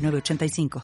906985.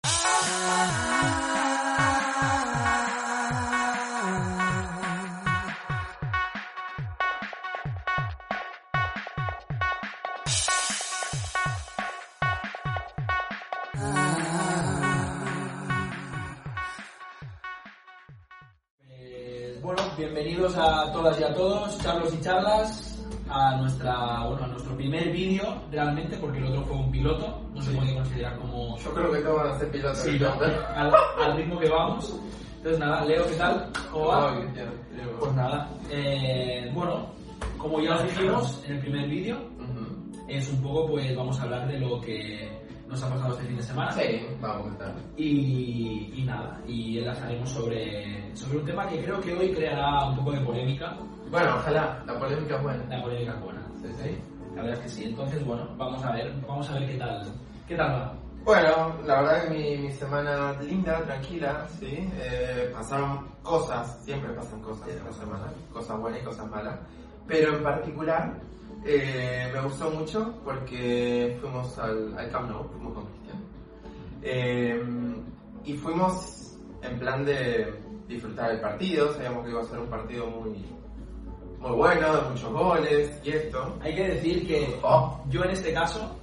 Pues, bueno, bienvenidos a todas y a todos, charlos y charlas, a nuestra bueno, a nuestro primer vídeo realmente, porque el otro fue un piloto, no se puede considerar como Yo creo que todos van a ser pilotos. sí, ¿no? al, al ritmo que vamos. Entonces nada, Leo, ¿qué tal? ¿Cómo va? Pues nada, eh, bueno, como ya os dijimos en el primer vídeo, Ujú. es un poco pues vamos a hablar de lo que nos ha pasado este fin de semana. Sí, vamos a comentar. Y, y nada, y enlazaremos sobre, sobre un tema que creo que hoy creará un poco de polémica. Bueno, ojalá, la polémica es buena. La polémica es buena. Sí, sí. La verdad es que sí. Entonces, bueno, vamos a ver, vamos a ver qué tal, qué tal va. Bueno, la verdad que mi, mi semana linda, tranquila, sí. Eh, pasaron cosas, siempre pasan cosas en la semana, cosas buenas y cosas malas. Pero en particular, eh, me gustó mucho porque fuimos al, al Camp Nou, fuimos con Cristian. Eh, y fuimos en plan de disfrutar el partido, sabíamos que iba a ser un partido muy, muy bueno, de muchos goles y esto. Hay que decir que Oh. yo en este caso,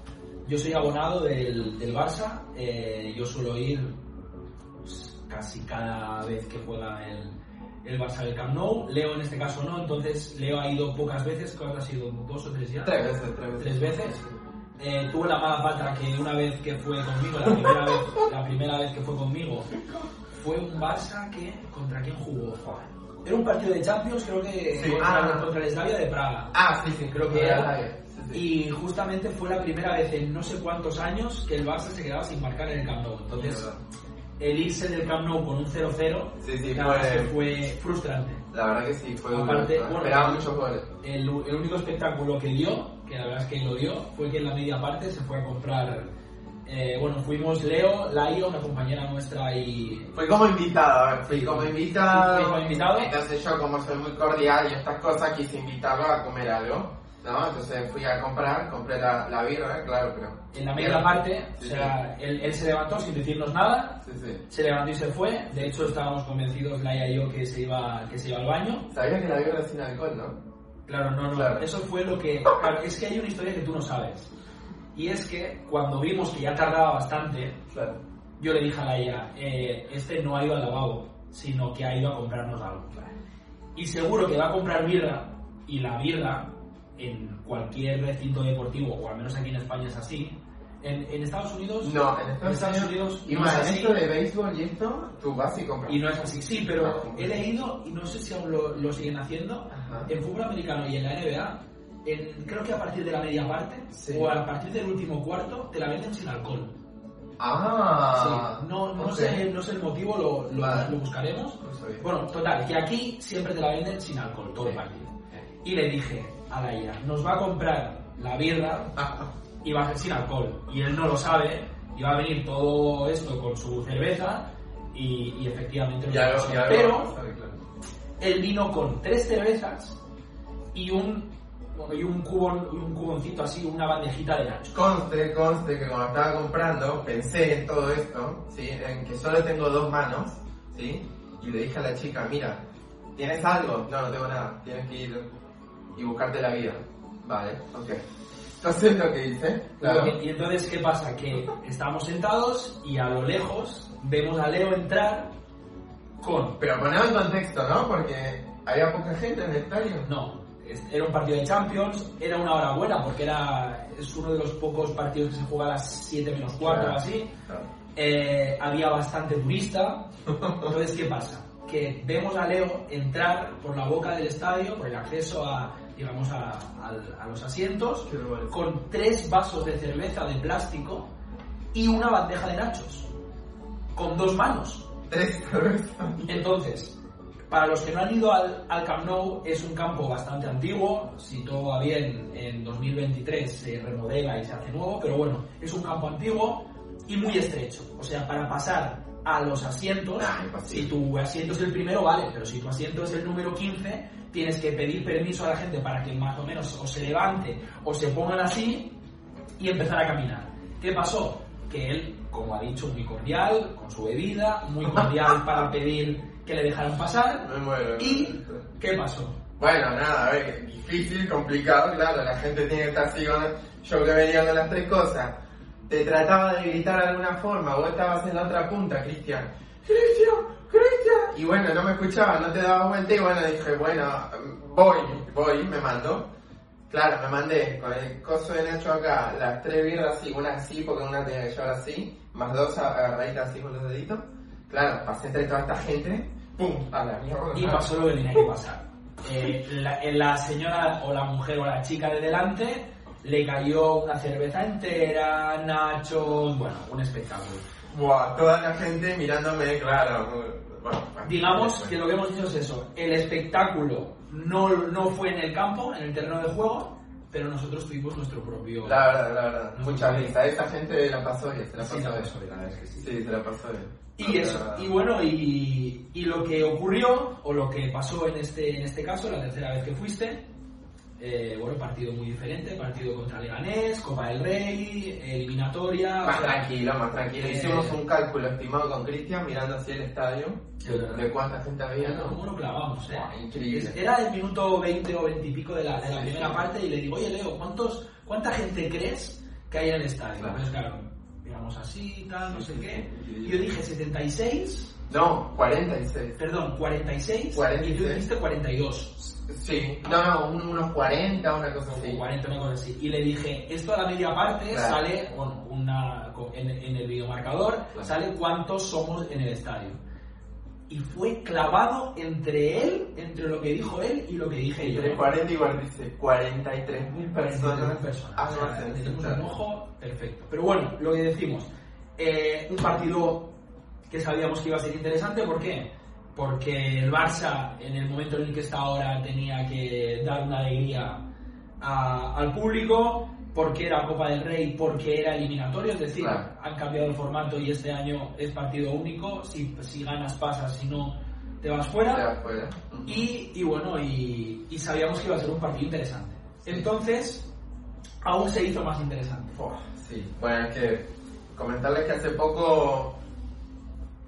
yo soy abonado del, del Barça. eh, yo suelo ir pues, casi cada vez que juega el, el Barça del Camp Nou. Leo en este caso no, entonces Leo ha ido pocas veces, creo que ha sido dos o tres ya. Tres veces, tres veces. tres veces. Eh, tuve la mala pata que una vez que fue conmigo, la primera vez, la primera vez que fue conmigo, fue un Barça que contra quién jugó. Era un partido de Champions, creo que Sí. contra, Ah. contra el Slavia de Praga. Ah, sí, sí, Creo que era. Y justamente fue la primera vez en no sé cuántos años que el Barça se quedaba sin marcar en el Camp Nou. Entonces, el irse del Camp Nou con un 0-0, Sí, sí, la fue- que fue frustrante. La verdad que sí, fue. Aparte, ¿no? bueno, muchos goles. El, el único espectáculo que dio, que la verdad es que lo dio, fue que en la media parte se fue a comprar. Eh, bueno, fuimos Leo, Laia, una compañera nuestra y. Fui como invitado, a ver, fui Sí, como invitado. fui como invitado. Entonces yo, como soy muy cordial y estas cosas, quise invitarlo a comer algo. ¿No? Entonces fui a comprar, compré la, la birra, claro, pero... En la media parte, Sí, o sea, él, él se levantó sin decirnos nada, Sí, sí. se levantó y se fue. De hecho, estábamos convencidos, Laia y yo, que se iba, que se iba al baño. Sabía que la birra es sin alcohol, ¿no? Claro, no, no. Claro. Eso fue lo que. Claro, es que hay una historia que tú no sabes. Y es que cuando vimos que ya tardaba bastante, Claro. yo le dije a Laia, eh, este no ha ido al lavabo, sino que ha ido a comprarnos algo. Y seguro que va a comprar birra, y la birra, en cualquier recinto deportivo, o al menos aquí en España es así, en, en Estados Unidos... No, en Estados, Unidos... Y no más, es esto de béisbol y esto, tú vas y compras. Y no es así. Sí, pero he leído, y no sé si aún lo, lo siguen haciendo, Ajá. en fútbol americano y en la NBA, en- creo que a partir de la media parte, Sí. o a partir del último cuarto, te la venden sin alcohol. Ah, Sí, no, no, ok. sé, no sé el motivo, lo, lo- Vale. lo buscaremos. Sabía. Bueno, total, que aquí siempre te la venden sin alcohol, todo el Sí. partido. Y le dije a Laia, nos va a comprar la birra Ah, y va a ser sin alcohol. Y él no lo sabe, y va a venir todo esto con su cerveza, y, y efectivamente lo ya lo, ya lo Pero sabe, claro. él vino con tres cervezas y un, y un, cubo, y un cuboncito así, una bandejita de nacho. Conste, conste que cuando estaba comprando pensé en todo esto, ¿sí? En que solo tengo dos manos, ¿sí? Y le dije a la chica, mira, ¿tienes algo? No, no tengo nada, tienes que ir y buscarte la vida. Vale, ok. Entonces lo que hice, claro. Y entonces, ¿qué pasa? Que estábamos sentados y a lo lejos vemos a Leo entrar con... Pero ponemos en contexto, ¿no? Porque había poca gente en el estadio. No, era un partido de Champions, era una hora buena porque era es uno de los pocos partidos que se juega a las 7 menos 4 o Claro. así. Claro. Eh, había bastante turista. Entonces, ¿qué pasa? Que vemos a Leo entrar por la boca del estadio, por el acceso a, digamos, a, los asientos, con tres vasos de cerveza de plástico y una bandeja de nachos. Con dos manos. Tres cervezas. Entonces, para los que no han ido al, al Camp Nou, es un campo bastante antiguo. Si todo va bien, en 2023 se remodela y se hace nuevo, pero bueno, es un campo antiguo y muy estrecho. O sea, para pasar a los asientos, Ah, si tu asiento es el primero, vale, pero si tu asiento es el número 15, tienes que pedir permiso a la gente para que más o menos o se levante o se pongan así y empezar a caminar. ¿Qué pasó? Que él, como ha dicho, muy cordial, con su bebida, muy cordial para pedir que le dejaran pasar. Me muero. ¿Y qué pasó? Bueno, nada, a ver, difícil, complicado, claro, la gente tiene que estar así con... Yo que venía con las tres cosas, te trataba de gritar de alguna forma, vos estabas en la otra punta, Cristian. Cristian, Cristian. Y bueno, no me escuchaba, no te daba vuelta y bueno, dije, bueno, voy, voy, me mando. Claro, me mandé con el coso de Nacho acá, las tres birras así, una así, porque una tenía que llevar así, más dos agarraditas así con los deditos. Claro, pasé entre toda esta gente, ¡pum! A la mierda. Y pasó lo que tenía que pasar. Eh, la, la señora o la mujer o la chica de delante le cayó una cerveza entera, nachos, bueno, un espectáculo. Buah, toda la gente mirándome, claro. Bueno, Digamos que lo que hemos dicho es eso, el espectáculo no, no fue en el campo, en el terreno de juego, pero nosotros tuvimos nuestro propio... La verdad, la verdad. Mucha risa. Esta gente la pasó bien, se la Sí, pasó la bien. la es que sí. Sí, se la pasó bien. Y eso, y bueno, y, y lo que ocurrió, o lo que pasó en este, en este caso, la tercera vez que fuiste, eh, bueno, partido muy diferente, partido contra Leganés, Copa del Rey, eliminatoria... Más o sea, tranquilo, más tranquilo. Eh, Hicimos un cálculo estimado con Cristian mirando hacia el estadio de cuánta gente había, ¿no? cómo lo clavamos, eh. Buah, increíble. Era el minuto 20 o 20 y pico de la, de la Sí, primera sí. parte y le digo, oye Leo, ¿cuántos, ¿cuánta gente crees que hay en el estadio? Claro. Entonces, claro, digamos así, tal, no sé qué. Y yo dije 76, No, 46. perdón, 46, 46. y tú dijiste 42. Sí, no, no, un- unos 40, una cosa así. O 40, una cosa así. Y le dije, esto a la media parte Claro. sale, bueno, una, en, en el videomarcador, Claro. sale cuántos somos en el estadio. Y fue clavado entre él, entre lo que dijo él y lo que dije yo. Entre 40 y 46, 43 mil personas. personas. Ah, O no, sea, tenemos un ojo perfecto. Pero bueno, lo que decimos, eh, un partido que sabíamos que iba a ser interesante, ¿por qué? Porque el Barça, en el momento en el que está ahora, tenía que dar una alegría a- al público, porque era Copa del Rey, porque era eliminatorio, es decir, Claro. han cambiado el formato y este año es partido único, si, si ganas pasas, si no te vas fuera. Ya, fuera. Y, y bueno, y, y sabíamos que iba a ser un partido interesante. Entonces, aún se hizo más interesante. Sí, bueno, es que comentarles que hace poco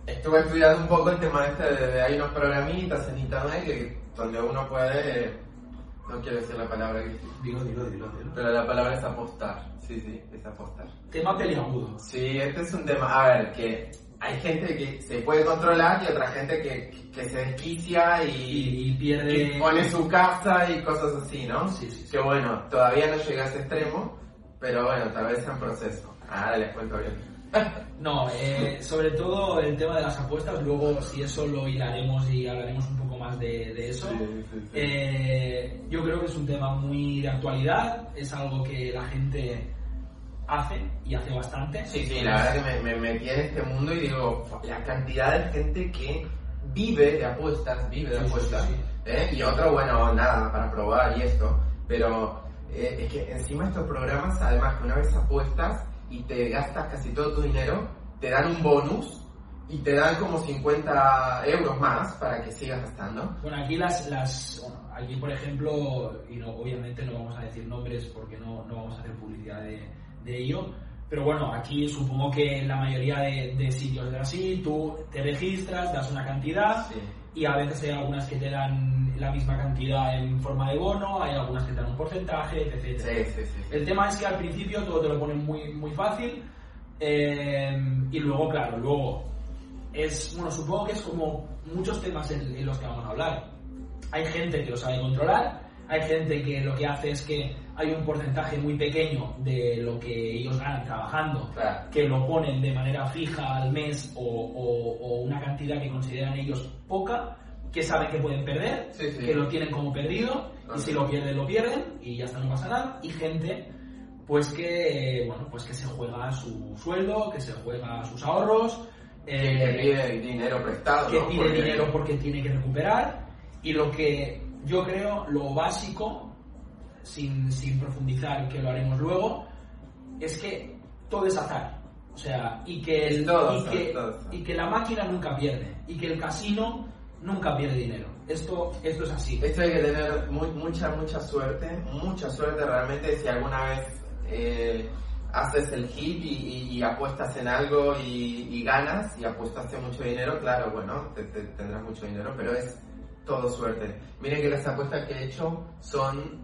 estuve estudiando un poco el tema este de, de hay unos programitas en internet que, donde uno puede, no quiero decir la palabra, que- Dilo, dilo, dilo, dilo. pero la palabra es apostar, sí, sí, es apostar. Tema peliagudo. Sí, este es un tema, a ver, que hay gente que se puede controlar y otra gente que, que se desquicia Y, y, y pierde... y pone su casa y cosas así, ¿no? Sí, sí, sí. Que bueno, todavía no llega a ese extremo, pero bueno, tal vez sea en proceso. Ahora les cuento bien. No, eh, sobre todo el tema de las apuestas, luego si eso lo hilaremos y hablaremos un poco más de, de eso. Sí, sí, sí. Eh, yo creo que es un tema muy de actualidad, es algo que la gente hace y hace bastante. Sí, sí, la verdad que me, me metí en este mundo y digo, la cantidad de gente que vive de apuestas, vive de apuestas. sí, sí. ¿eh? Y otro, bueno, nada, para probar y esto. Pero eh, es que encima estos programas, además que una vez apuestas y te gastas casi todo tu dinero, te dan un bonus y te dan como 50 euros más para que sigas gastando. Bueno, aquí las, las bueno, aquí por ejemplo, y no, obviamente no vamos a decir nombres porque no, no vamos a hacer publicidad de, de ello, pero bueno, aquí supongo que en la mayoría de, de sitios es así, tú te registras, das una cantidad Sí. Y a veces hay algunas que te dan la misma cantidad en forma de bono, hay algunas que te dan un porcentaje, etc. Sí, sí, sí. El tema es que al principio todo te lo ponen muy, muy fácil eh, y luego, claro, luego es, bueno, supongo que es como muchos temas en, en los que vamos a hablar. Hay gente que lo sabe controlar, hay gente que lo que hace es que hay un porcentaje muy pequeño de lo que ellos ganan trabajando Claro. que lo ponen de manera fija al mes o, o- o una cantidad que consideran ellos poca, que saben que pueden perder, Sí, sí. que lo tienen como perdido, y Ajá. si lo pierden, lo pierden, y ya está, no pasa nada. Y gente pues que, bueno, pues que se juega su sueldo, que se juega sus ahorros, que eh, pide dinero prestado. que ¿no? pide Porque- dinero porque tiene que recuperar y lo que yo creo, lo básico, sin, sin profundizar, que lo haremos luego, es que todo es azar. O sea, y que, el- Todo y, que, todo y que la máquina nunca pierde, y que el casino nunca pierde dinero. Esto, esto es así. Esto hay que tener mu- mucha, mucha suerte, mucha suerte realmente si alguna vez eh, haces el hit y, y- y apuestas en algo y, y ganas y apuestaste mucho dinero, claro, bueno, te- te- tendrás mucho dinero, pero es todo suerte. Miren que las apuestas que he hecho son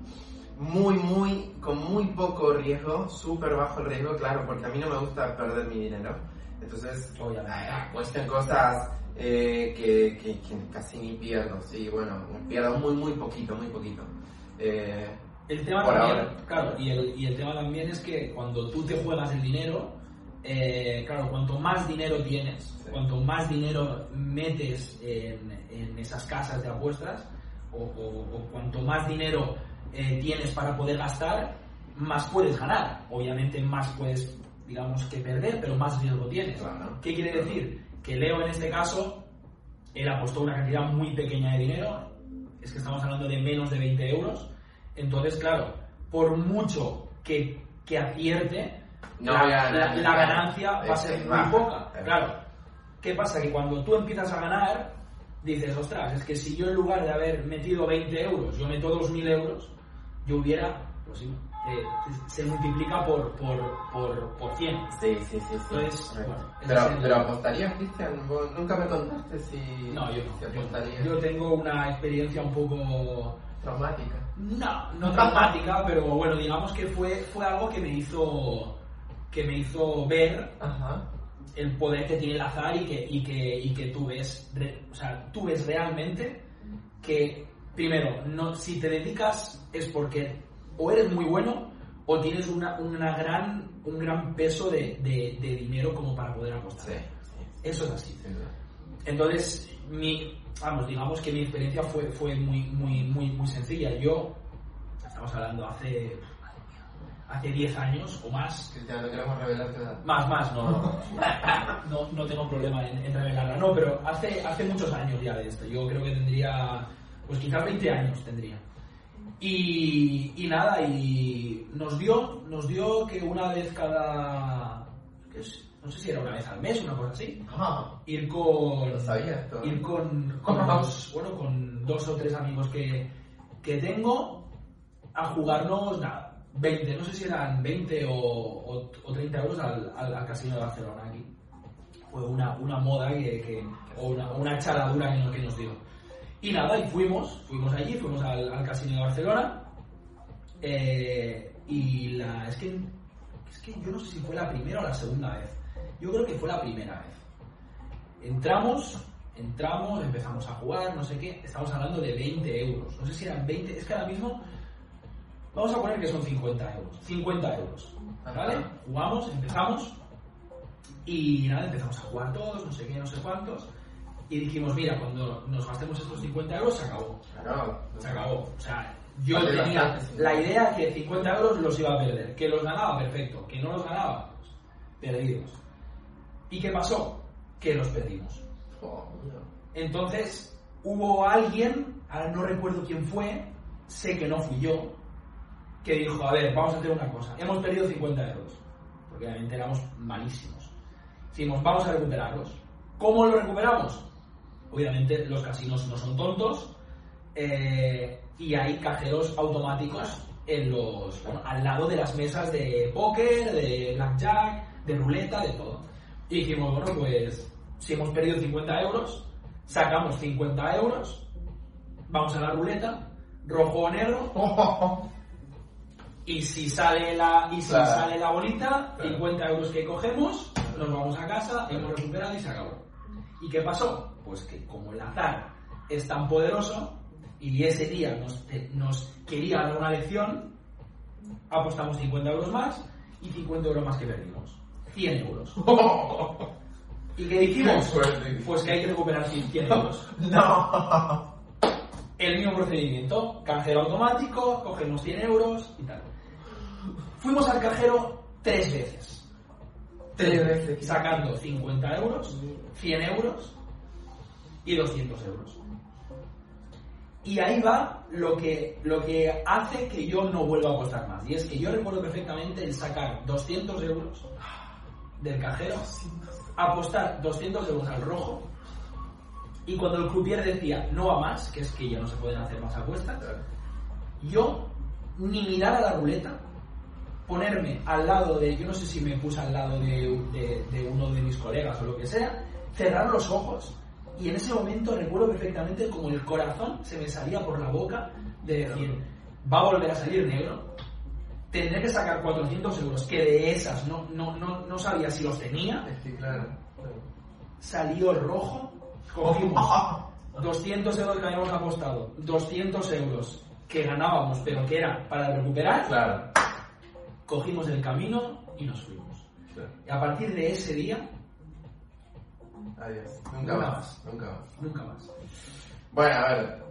muy, muy, con muy poco riesgo, súper bajo el riesgo, claro, porque a mí no me gusta perder mi dinero. Entonces, apuesto en cosas eh, que, que- que casi ni pierdo, sí, bueno, pierdo muy, muy poquito, muy poquito. Eh, El tema Por también, ahora. claro, y el, y el tema también es que cuando tú te juegas el dinero, eh, claro, cuanto más dinero tienes, Sí. cuanto más dinero metes en, en esas casas de apuestas, o, o- o cuanto más dinero eh, tienes para poder gastar, más puedes ganar. Obviamente más puedes, digamos, que perder, pero más riesgo tienes. Claro. ¿Qué quiere decir? Que Leo en este caso, él apostó una cantidad muy pequeña de dinero, es que estamos hablando de menos de 20 euros, entonces claro, por mucho que, que acierte, No la, voy a ganar. la- la ganancia va a ser muy poca. Claro, ¿qué pasa? Que cuando tú empiezas a ganar, dices, ostras, es que si yo en lugar de haber metido 20 euros, yo meto 2.000 euros, yo hubiera, pues sí, eh, se multiplica por, por, por, por 100. Sí, sí, sí. sí. Entonces, bueno, pero, es el- pero apostarías, Cristian, nunca me contaste si, No, yo si no. Yo, apostarías. yo tengo una experiencia un poco Traumática. No, no traumática, pero bueno, digamos que fue, fue algo que me hizo que me hizo ver Ajá. el poder que tiene el azar y que, y que, y que tú ves, re- o sea, tú ves realmente que, primero, no, si te dedicas es porque o eres muy bueno o tienes una, una gran, un gran peso de, de- de dinero como para poder apostar. Sí, sí. Eso es así. Entonces, mi, vamos, digamos que mi experiencia fue, fue muy, muy, muy, muy sencilla. Yo, estamos hablando hace, hace 10 años o más, Cristian, no queremos revelar tu edad. más, más, no, no, no, no tengo problema en, en revelarla, no, pero hace, hace muchos años ya de esto. Yo creo que tendría, pues quizás 20 años tendría. Y, y nada, y nos dio, nos dio que una vez cada, que es- no sé si era una vez al mes, una cosa así, Ah, ir con lo sabía ir con, con los- bueno con dos o tres amigos que, que tengo a jugarnos nada 20 no sé si eran 20 o, o, o 30 euros al, al, al casino de Barcelona aquí. Fue una, una moda que, que- o una, una chaladura que que nos dio y nada y fuimos fuimos allí fuimos al, casino de Barcelona eh, y la es que es que yo no sé si fue la primera o la segunda vez yo creo que fue la primera vez Entramos, entramos, empezamos a jugar, no sé qué, estamos hablando de 20 euros. No sé si eran 20, es que ahora mismo vamos a poner que son 50 euros. 50 euros. ¿Vale? Jugamos, empezamos y nada, empezamos a jugar todos, no sé qué, no sé cuántos. Y dijimos, mira, cuando nos gastemos estos 50 euros, se acabó. Claro. Se acabó. O sea, yo Vale tenía bastante, la idea que 50 euros los iba a perder. Que los ganaba, perfecto. Que no los ganaba, perdidos. ¿Y qué pasó? Que los perdimos. Oh. Entonces, hubo alguien, ahora no recuerdo quién fue, sé que no fui yo, que dijo, a ver, vamos a hacer una cosa. Hemos perdido 50 euros, porque obviamente éramos malísimos. Dijimos, vamos a recuperarlos. ¿Cómo lo recuperamos? Obviamente los casinos no son tontos eh, y hay cajeros automáticos en los, bueno, al lado de las mesas de póker, de blackjack, de ruleta, de todo. Y dijimos, bueno, pues si hemos perdido 50 euros, sacamos 50 euros, vamos a la ruleta, rojo o negro, y si sale la, y si Claro. sale la bolita, Claro. 50 euros que cogemos, nos vamos a casa, hemos recuperado y se acabó. ¿Y qué pasó? Pues que como el azar es tan poderoso y ese día nos, nos quería dar una lección, apostamos 50 euros más y 50 euros más que perdimos. 100 euros. ¿Y qué dijimos? Pues que hay que recuperar 100 euros. No. El mismo procedimiento, cajero automático, cogemos 100 euros y tal. Fuimos al cajero tres veces. Tres veces. Sacando 50 euros, 100 euros y 200 euros. Y ahí va lo que, lo que hace que yo no vuelva a apostar más. Y es que yo recuerdo perfectamente el sacar 200 euros del cajero, apostar 200 euros al rojo, y cuando el croupier decía no va más, que es que ya no se pueden hacer más apuestas, yo ni mirar a la ruleta, ponerme al lado de, yo no sé si me puse al lado de uno de mis colegas o lo que sea, cerrar los ojos. Y en ese momento recuerdo perfectamente como el corazón se me salía por la boca de decir, va a volver a salir negro, tendré que sacar 400 euros, que de esas no, no, no, no sabía si los tenía, claro. salió rojo, cogimos 200 euros que habíamos apostado, 200 euros que ganábamos, pero que era para recuperar, Claro. cogimos el camino y nos fuimos. claro. Y a partir de ese día, Adiós. Nunca, Nunca más. más. Nunca más. nunca más. Bueno, a ver.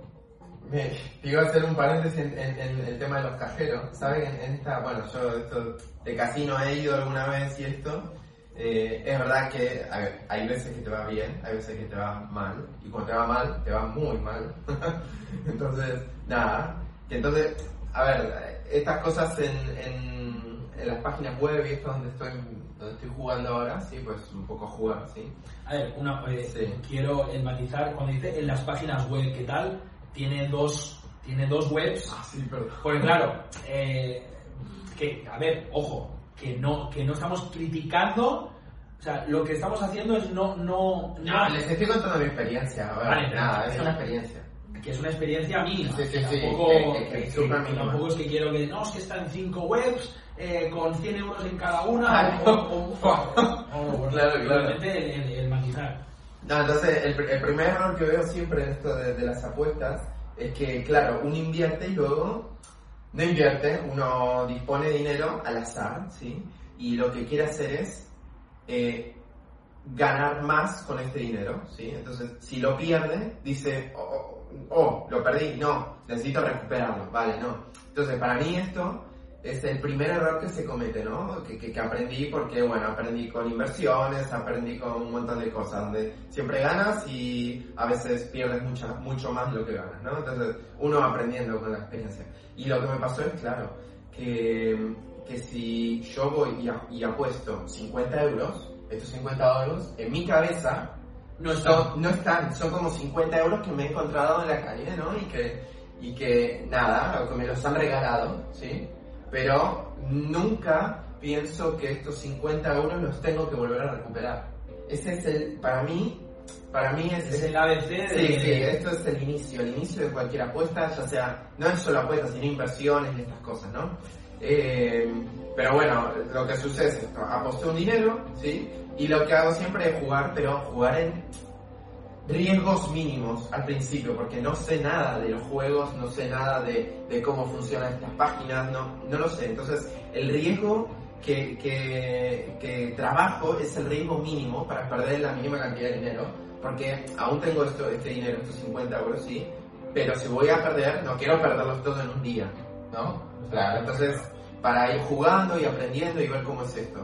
Me, iba a hacer un paréntesis en, en- en el tema de los cajeros. ¿Saben? En, en esta, bueno, yo esto de casino he ido alguna vez y esto. eh, es verdad que a ver, hay veces que te va bien, hay veces que te va mal. Y cuando te va mal, te va muy mal. entonces, nada. Y entonces, a ver, estas cosas en, en, en las páginas web y esto donde estoy, donde estoy jugando ahora, sí, pues un poco jugar, sí. A ver, una, eh, Sí. quiero enfatizar, cuando dice en las páginas web, ¿qué tal? Tiene dos, tiene dos webs Sí, perdón. Porque claro, eh, que, a ver, ojo, que no, que no estamos criticando, o sea, lo que estamos haciendo es no, no, No, les estoy contando mi experiencia. Ver, Vale, nada, es una experiencia. que es una experiencia mínima. Sí, sí, sí, tampoco, que- que- que que- es que mínima. tampoco es que quiero que, no, es que está en cinco webs, eh, con 100 euros en cada una, o, no. o- o- o- bueno, Claro, claro. simplemente El, el-. No, entonces el, el primer error que veo siempre en esto de, de las apuestas es que, claro, uno invierte y luego no invierte, uno dispone dinero al azar, ¿sí? Y lo que quiere hacer es eh, ganar más con este dinero, ¿sí? Entonces, si lo pierde, dice, oh, oh, oh, lo perdí, no, necesito recuperarlo, vale, no. Entonces, para mí esto es el primer error que se comete, ¿no? Que, que, que aprendí porque, bueno, aprendí con inversiones, aprendí con un montón de cosas, donde siempre ganas y a veces pierdes mucha, mucho más de lo que ganas, ¿no? Entonces, uno aprendiendo con la experiencia. Y lo que me pasó es, claro, que, que si yo voy y, a- y apuesto 50 euros, estos 50 euros, en mi cabeza, No son, no están, son como 50 euros que me he encontrado en la calle, ¿no? Y que, y que nada, que me los han regalado, ¿sí? Pero nunca pienso que estos 50 euros los tengo que volver a recuperar. Ese es el, para mí, para mí es, Es el ABC de... Sí, sí, esto es el inicio, el inicio de cualquier apuesta, ya sea, no es solo apuestas, sino inversiones y estas cosas, ¿no? Eh, pero bueno, lo que sucede es esto, aposté un dinero, ¿sí? Y lo que hago siempre es jugar, pero jugar en riesgos mínimos al principio, porque no sé nada de los juegos, no sé nada de, de cómo funcionan estas páginas, no, no lo sé. Entonces, el riesgo que, que, que trabajo es el riesgo mínimo para perder la mínima cantidad de dinero, porque aún tengo esto, este dinero, estos 50 euros, sí, pero si voy a perder, no quiero perderlos todos en un día, ¿no? Claro, entonces, para ir jugando y aprendiendo y ver cómo es esto.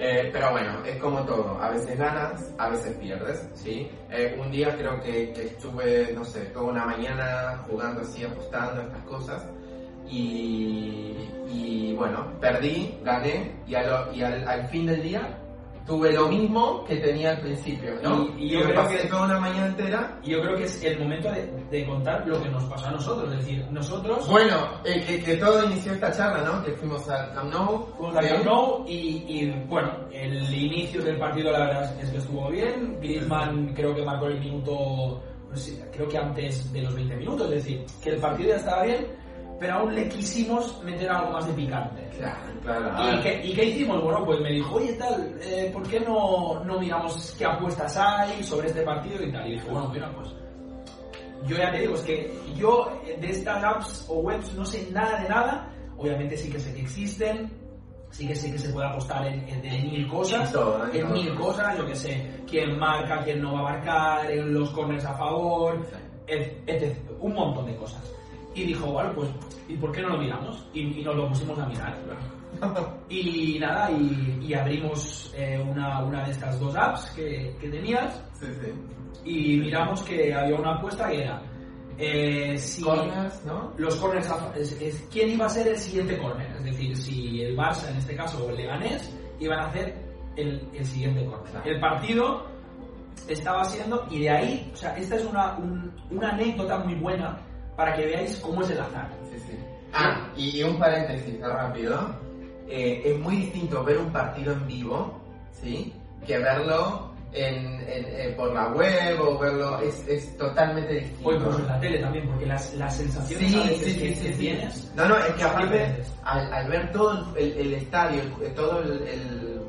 Eh, pero bueno, es como todo, a veces ganas, a veces pierdes, ¿sí? Eh, un día creo que, estuve, no sé, toda una mañana jugando así, apostando estas cosas, y, bueno, perdí, gané, y, y al, al fin del día tuve lo mismo que tenía al principio, ¿no? Y- y yo creo que- toda una mañana entera Y yo creo que es el momento de, de contar lo que nos pasó a nosotros. Es decir, nosotros Bueno, eh, que, que todo inició esta charla, ¿no? Que fuimos al Camp Nou. fuimos al. Camp Nou y, y, bueno, el inicio del partido la verdad es que estuvo bien. Griezmann creo que marcó el minuto, no sé, creo que antes de los 20 minutos. Es decir, que el partido ya estaba bien, pero aún le quisimos meter algo más de picante. Claro, claro. ¿Y qué, ¿Y qué hicimos? Bueno, pues me dijo, oye, tal, eh, ¿por qué no, no miramos qué apuestas hay sobre este partido y tal? Y dije, bueno, mira, pues yo ya te digo, es que yo eh, de estas apps o webs no sé nada de nada. Obviamente sí que sé que existen, sí que sé que se puede apostar en, en- en mil cosas, En todo, en mil cosas, yo que sé, quién marca, quién no va a marcar, en los corners a favor, et- etc. Un montón de cosas. Y dijo, bueno, pues, ¿y por qué no lo miramos? Y, y nos lo pusimos a mirar. Y nada, y, y abrimos eh, una, una de estas dos apps que, que tenías Sí, sí. y miramos que había una apuesta que era eh, si Corners, ¿no? los corners es- es- quién iba a ser el siguiente corner es decir si el Barça en este caso o el Leganés iban a hacer el, el siguiente corner Claro. el partido estaba siendo y de ahí o sea esta es una, un- una anécdota muy buena para que veáis cómo es el azar Sí, sí. Ah, y un paréntesis rápido. Eh, es muy distinto ver un partido en vivo, ¿sí? Que verlo en, en- eh, por la web o verlo. Es, es totalmente distinto. o incluso en la tele también porque las, las sensaciones Sí, a veces sí, que, sí, que tienes No, no, es que aparte, al, al ver todo el, el estadio, todo el, el,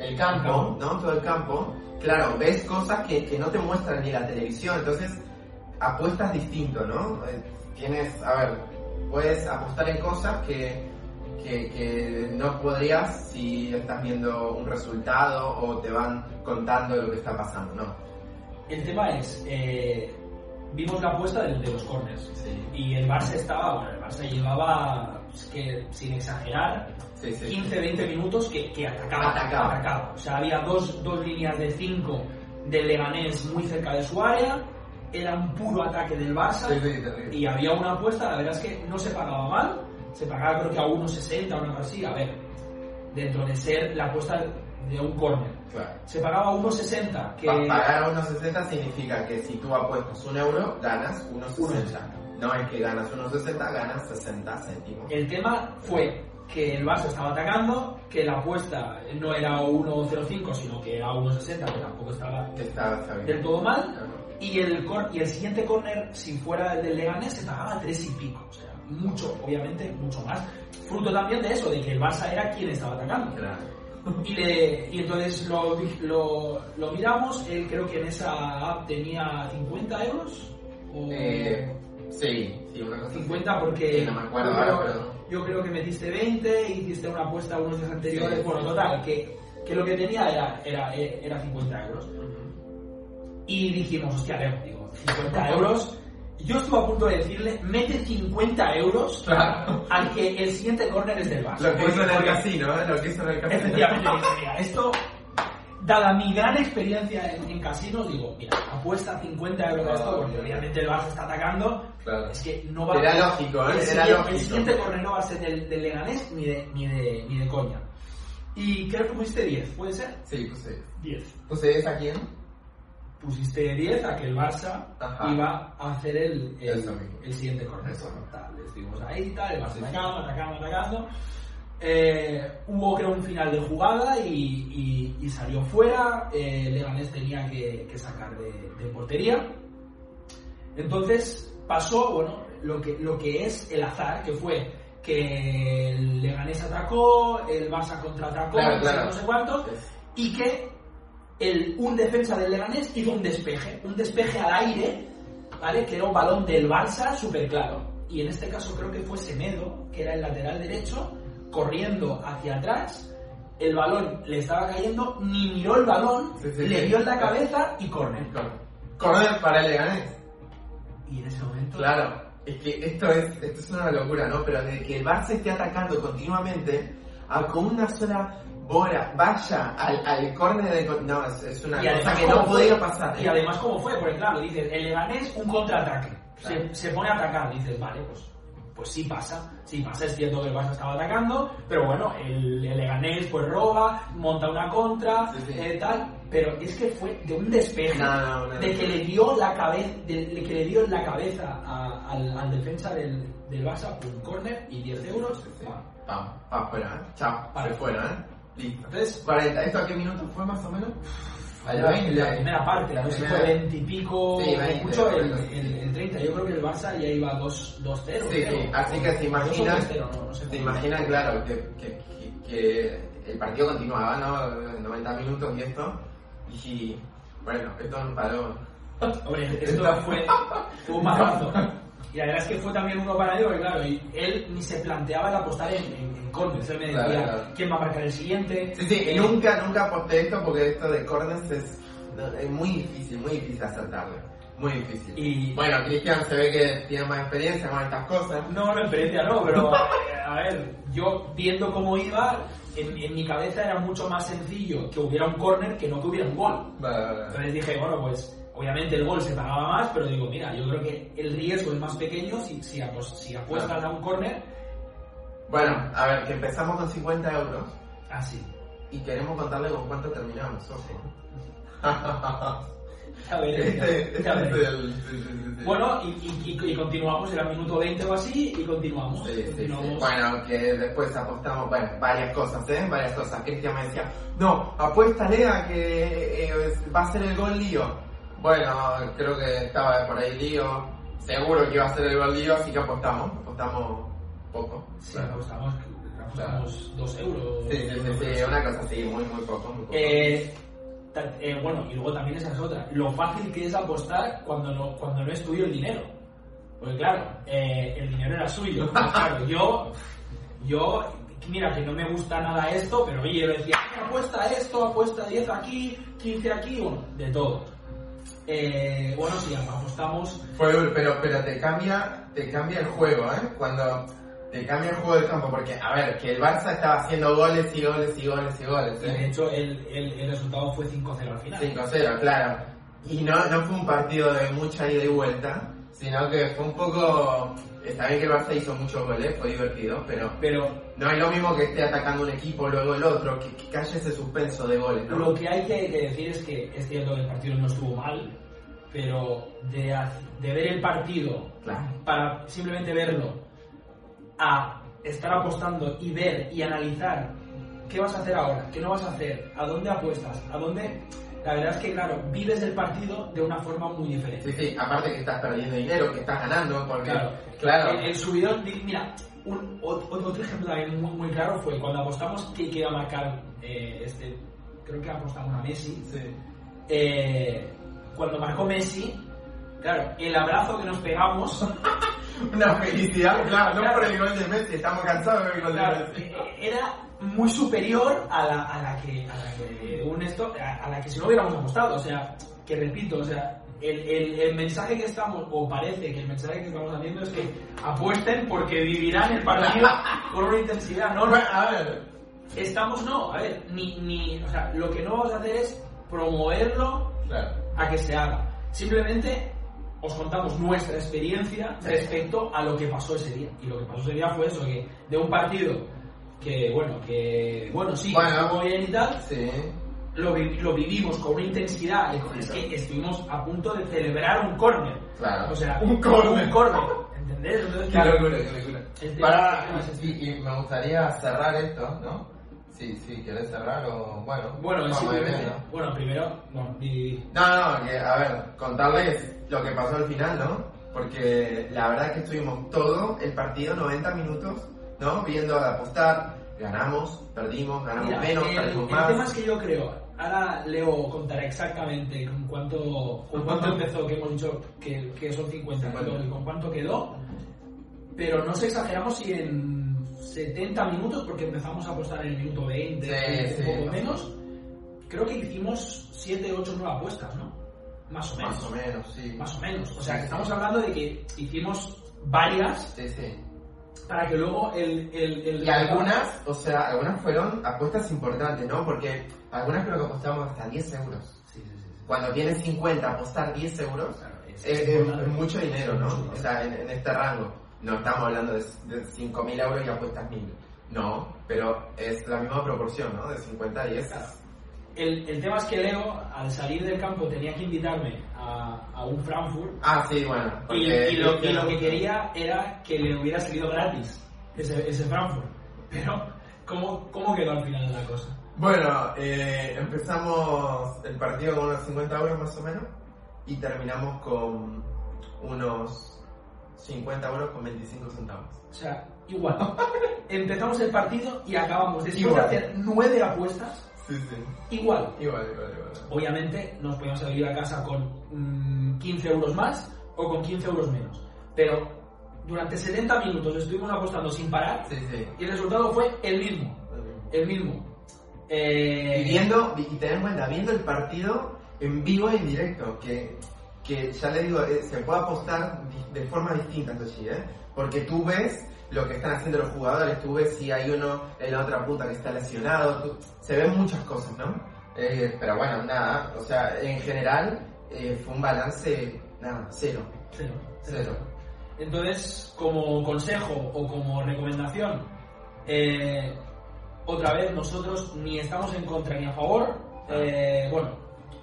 el campo, campo. ¿no? Todo el campo, claro, ves cosas que, que no te muestran ni la televisión, entonces apuestas distinto, ¿no? Eh, Tienes, a ver, puedes apostar en cosas que, que, que no podrías si estás viendo un resultado o te van contando lo que está pasando, ¿no? el tema es eh, vimos la apuesta de, de los corners Sí, y el Barça estaba bueno el Barça llevaba es que sin exagerar sí, sí. 15-20 minutos que, que atacaba, Atacaba. atacaba. O sea, había dos, dos líneas de 5 del Leganés muy cerca de su área, era un puro ataque del Barça Sí, sí, terrible. y había una apuesta, la verdad es que no se pagaba mal, se pagaba creo que a 1.60 o cosa así, a ver, dentro de ser la apuesta de un córner. Claro. Se pagaba 1.60, que... Pa- Pagar 1.60 significa que si tú apuestas un euro, ganas 1.60. No es que ganas 1.60, ganas 60 céntimos. El tema fue que el Barça estaba atacando, que la apuesta no era 1.05, sino que era 1.60, que tampoco estaba está bien. del todo mal. Claro. Y el, cor- y el siguiente córner, si fuera el del Leganés, se pagaba tres y pico. O sea, mucho, obviamente, mucho más. Fruto también de eso, de que el Barça era quien estaba atacando. Claro. Y, le, y entonces lo, lo, lo miramos, él creo que en esa app tenía 50 euros. O Eh, sí, sí, una cosa así. 50 porque Sí, no me acuerdo yo, ahora, creo, pero... yo creo que metiste 20 y hiciste una apuesta unos días anteriores. Sí, bueno, total, que, que lo que tenía era, era, era 50 euros. Y dijimos, hostia, Leo, digo, 50 euros. Yo estuve a punto de decirle, mete 50 euros Claro. al que el siguiente córner es del Barça. Lo que hizo en el casino, ¿eh? Lo que hizo en el casino. Efectivamente, mira, esto, dada mi gran experiencia en, en casinos, digo, mira, apuesta 50 euros a esto, porque obviamente el Barça está atacando, Claro. es que no va Era lógico, ¿eh? el, lógico. el siguiente córner no va a ser del, del Leganés ni de, ni, de, ni de coña. Y creo que pusiste 10, ¿puede ser? Sí, puse. 10. ¿Puse esa a quién? Pusiste 10 a que el Barça Ajá. iba a hacer el, el, el siguiente. Tal, Estuvimos ahí, tal, el Barça atacando, atacando, atacando. Eh, hubo creo un final de jugada y, y- y salió fuera. Eh, Leganés tenía que, que sacar de, de portería. Entonces pasó, bueno, lo que, lo que es el azar, que fue que el Leganés atacó, el Barça contraatacó, Claro, no sé- claro. no sé cuántos, y que el, un defensa del Leganés hizo un despeje, un despeje al aire, ¿vale? Que era un balón del Barça súper claro. Y en este caso creo que fue Semedo, que era el lateral derecho, corriendo hacia atrás, el balón le estaba cayendo, ni miró el balón, Sí, sí, le dio en la cabeza y corner. Corner para el Leganés. Y en ese momento... Claro, es que esto es, esto es una locura, ¿no? Pero de que el Barça esté atacando continuamente, a con una sola bola vaya al, al córner de... No, es, es una Y cosa que no ¿cómo podía pasar. ¿eh? Y además, ¿cómo fue? Porque claro, dices, el Leganés, un contraataque. Claro. Se, se pone a atacar. Dices, vale, pues, pues sí pasa. Sí pasa, es cierto que el Barça estaba atacando, pero bueno, el, el Leganés pues roba, monta una contra, Sí, sí. eh, tal. Pero es que fue de un despeje, No, no, no. de que le dio la cabeza, de, de que le dio en la cabeza a- al, al defensa del, del Barça un córner y 10 euros. Sí. Pam, pa' afuera, ¿eh? Chao, se fuera, ¿eh? Listo. Entonces, 40, ¿esto a qué minuto fue más o menos? A la, la 20. la primera parte, no sé si fue Primera. 20 y pico, Sí, o 20, mucho el, bueno, sí. el- el 30. Yo creo que el Barça ya iba 2 2-0. Sí, sí, así que se imaginan, 2-0, no, no sé se claro, que, que, que- que el partido continuaba, ¿no? 90 minutos y esto, y bueno, esto no paró. Hombre, esto fue, un mazazo. Y la verdad es que fue también uno para él, porque claro, y él ni se planteaba el apostar en, en, en corners. Él me decía, Claro, claro. ¿quién va a marcar el siguiente? Sí, sí, y Eh, nunca, nunca aposté esto porque esto de corners es, es muy difícil, muy difícil acertarle. Muy difícil. Y- Bueno, Cristian se ve que tiene más experiencia con estas cosas. No, no, experiencia no, pero a ver, yo viendo cómo iba, en, en mi cabeza era mucho más sencillo que hubiera un córner que no que hubiera un gol. Vale, vale. Entonces dije, bueno, pues obviamente el gol se pagaba más, pero digo, mira, yo creo que el riesgo es más pequeño si, si, apos- si apuestas a un córner, Bueno, a ver, que empezamos con 50 euros así. y queremos contarle con cuánto terminamos, sí, sí, sí, sí. Bueno, y, continuamos, era minuto 20 o así, y continuamos. Sí, sí, sí. continuamos. Bueno, que después apostamos, bueno, varias cosas, ¿eh? Varias cosas. Cristian me decía, no, apuéstale a que eh, va a ser el gol lío. Bueno, creo que estaba por ahí lío. Seguro que iba a ser el gol lío, así que apostamos. Apostamos poco. Sí, claro. apostamos, apostamos 2 euros. Sí, sí, sí, sí, una cosa así, muy, muy poco. Muy poco. Eh, eh, bueno, y luego también esa es otra. Lo fácil que es apostar cuando no, cuando no es tuyo el dinero. Porque claro, eh, el dinero era suyo. Claro, yo, yo, mira que no me gusta nada esto, pero oye, yo decía, apuesta esto, apuesta 10 aquí, 15 aquí, bueno, de todo. Eh, bueno, sí, apostamos. Fue- pero, pero te cambia, te cambia el juego, ¿eh? Cuando te cambia el juego del campo, porque, a ver, que el Barça estaba haciendo goles y goles y goles y goles, y de ¿eh? hecho, el, el, el resultado fue 5-0 al final. 5-0, claro. Y no, no fue un partido de mucha ida y vuelta, sino que fue un poco... Está bien que el Barça hizo muchos goles, fue divertido, pero Pero no es lo mismo que esté atacando un equipo, luego el otro, que, que haya ese suspenso de goles, ¿no? Lo que hay que, que decir es que es cierto que el partido no estuvo mal, pero de, de ver el partido Claro. para simplemente verlo a estar apostando y ver y analizar qué vas a hacer ahora, qué no vas a hacer, a dónde apuestas, a dónde... La verdad es que, claro, vives el partido de una forma muy diferente. Sí, sí, aparte que estás perdiendo dinero, que estás ganando, porque... Claro, claro. El, el subidón, mira, un, otro ejemplo también muy, muy claro fue cuando apostamos que, iba a marcar, eh, este, creo que apostamos a Messi, Sí. eh, cuando marcó Messi, claro, el abrazo que nos pegamos, Una felicidad, claro, no por el gol de Messi, estamos cansados de ver el gol de Messi. eh, era muy superior a la, a la que, a la que, un esto, a, a la que si no hubiéramos apostado, o sea, que repito, o sea, el, el, el mensaje que estamos, o parece que el mensaje que estamos haciendo es que apuesten porque vivirán el partido con una intensidad, no, a ver, estamos no, a ver, ni, ni, o sea, lo que no vamos a hacer es promoverlo claro. a que se haga. Simplemente os contamos nuestra experiencia respecto a lo que pasó ese día. Y lo que pasó ese día fue eso, que de un partido que, bueno, que, bueno, sí, Bueno. estuvo bien y tal, Sí. Lo, vi- lo vivimos con una intensidad, y con- es que estuvimos a punto de celebrar un córner. Claro. O sea, Un córner. Un córner, ¿entendés? Entonces, Qué locura, qué locura. El tema- Para, el este. y, y me gustaría cerrar esto, ¿no? Si, si querés cerrar o, bueno, Bueno, vamos sí, primero- viendo. bueno, primero, bueno, di- No, no, que, a ver, contarles lo que pasó al final, ¿no? Porque la verdad es que estuvimos todo el partido, 90 minutos, ¿no? Viendo a apostar, ganamos, perdimos, ganamos Mira, menos, el, perdimos el más. tema es que yo creo, ahora Leo contará exactamente con cuánto, con cuánto empezó, que hemos dicho que, que son 50 50. y con cuánto quedó, pero no nos exageramos si en 70 minutos, porque empezamos a apostar en el minuto 20, Sí, un sí. poco menos, creo que hicimos 7, 8, 9 apuestas, ¿no? Más o menos. Más o menos, sí. Más o menos. O sea, que estamos hablando de que hicimos varias Sí, sí. Para que luego el... el, el Y algunas, o sea, algunas fueron apuestas importantes, ¿no? Porque algunas creo que apostamos hasta 10 euros. Sí, sí, sí, sí. Cuando tienes 50, apostar 10 euros Claro, es- es, es es- importante. es mucho dinero, ¿no? Mucho O sea, en, en este rango. No estamos hablando de, de 5.000 euros y apuestas 1.000. No, pero es la misma proporción, ¿no? De 50 a 10. Claro. El, el tema es que Leo, al salir del campo, tenía que invitarme a, a un Frankfurt Ah, sí, bueno. y, y lo, y lo que quería era que le hubiera salido gratis ese, ese Frankfurt. Pero, ¿cómo, ¿cómo quedó al final la cosa? Bueno, eh, empezamos el partido con unos 50 euros más o menos y terminamos con unos 50 euros con 25 centavos. O sea, igual. Empezamos el partido y acabamos después Igual. de hacer nueve apuestas, Sí, sí. igual. Igual, igual, igual. Obviamente nos podíamos salir a casa con mm, 15 euros más o con 15 euros menos. Pero durante 70 minutos estuvimos apostando sin parar Sí, sí. y el resultado fue el mismo. El mismo. Eh, Y viendo, y ten en cuenta, viendo el partido en vivo y en directo, que, que ya le digo, eh, se puede apostar de forma distinta, sí, ¿eh? Porque tú ves lo que están haciendo los jugadores, tú ves si hay uno en la otra punta que está lesionado, tú- se ven muchas cosas, ¿no? Eh, pero bueno, nada, o sea, en general eh, fue un balance, nada, cero, Cero. cero. Entonces, como consejo o como recomendación, eh, otra vez nosotros ni estamos en contra ni a favor. Eh, bueno,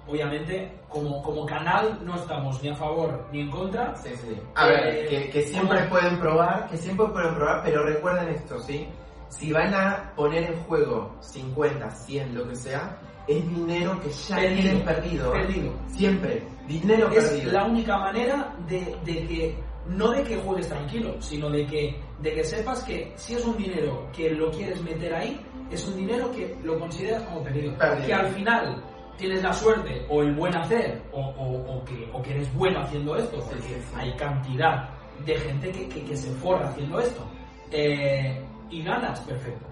obviamente como, como canal no estamos ni a favor ni en contra. Sí, sí. A ver, Eh, que, que siempre ¿cómo? pueden probar, que siempre pueden probar, pero recuerden esto, ¿sí? Si van a poner en juego 50, 100, lo que sea, es dinero que ya Perdido. tienen perdido. Perdido. Siempre. Dinero Es perdido. la única manera de, de que, no de que juegues tranquilo, sino de que, de que sepas que si es un dinero que lo quieres meter ahí, es un dinero que lo consideras como perdido. Perdido. Que al final tienes la suerte o el buen hacer o, o- o que, o que eres bueno haciendo esto, Sí, porque sí, sí. hay cantidad de gente que, que- que se forra haciendo esto. Eh, y ganas, perfecto.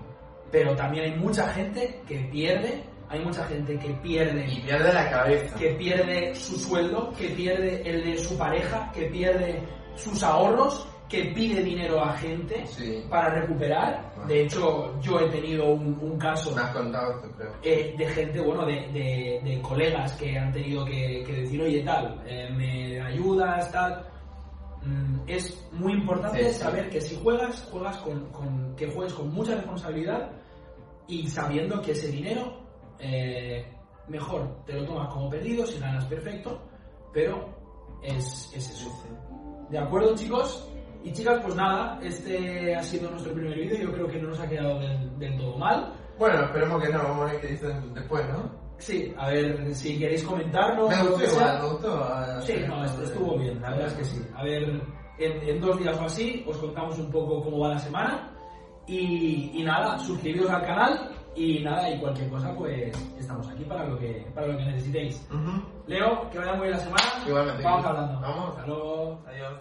Pero también hay mucha gente que pierde, hay mucha gente que pierde Y pierde la cabeza. que pierde su sueldo, que pierde el de su pareja, que pierde sus ahorros, que pide dinero a gente Sí. para recuperar. De hecho, yo he tenido un, un caso Me has contado esto, creo. eh, de gente, bueno, de, de- de colegas que han tenido que, que decir, oye, tal, eh, me ayudas, tal. Mm, es muy importante Sí, sí. saber que si juegas, juegas con, con- que juegues con mucha responsabilidad y sabiendo que ese dinero, eh, mejor te lo tomas como perdido, si ganas perfecto, pero es, es eso. ¿De acuerdo, chicos? Y chicas, pues nada, este ha sido nuestro primer vídeo, yo creo que no nos ha quedado del, del todo mal. Bueno, esperemos que no, vamos a ver qué dicen después, ¿no? Sí, a ver si queréis comentarnos. Me gustó me gustó. Sí, no, esto estuvo bien, la verdad es que sí. A ver, en, en dos días o así os contamos un poco cómo va la semana. Y, y nada, suscribiros al canal y nada, y cualquier cosa, pues estamos aquí para lo que, para lo que necesitéis. Ujú. Leo, que vaya muy bien la semana. Igualmente. Vamos hablando. Vamos. Hasta luego. Adiós.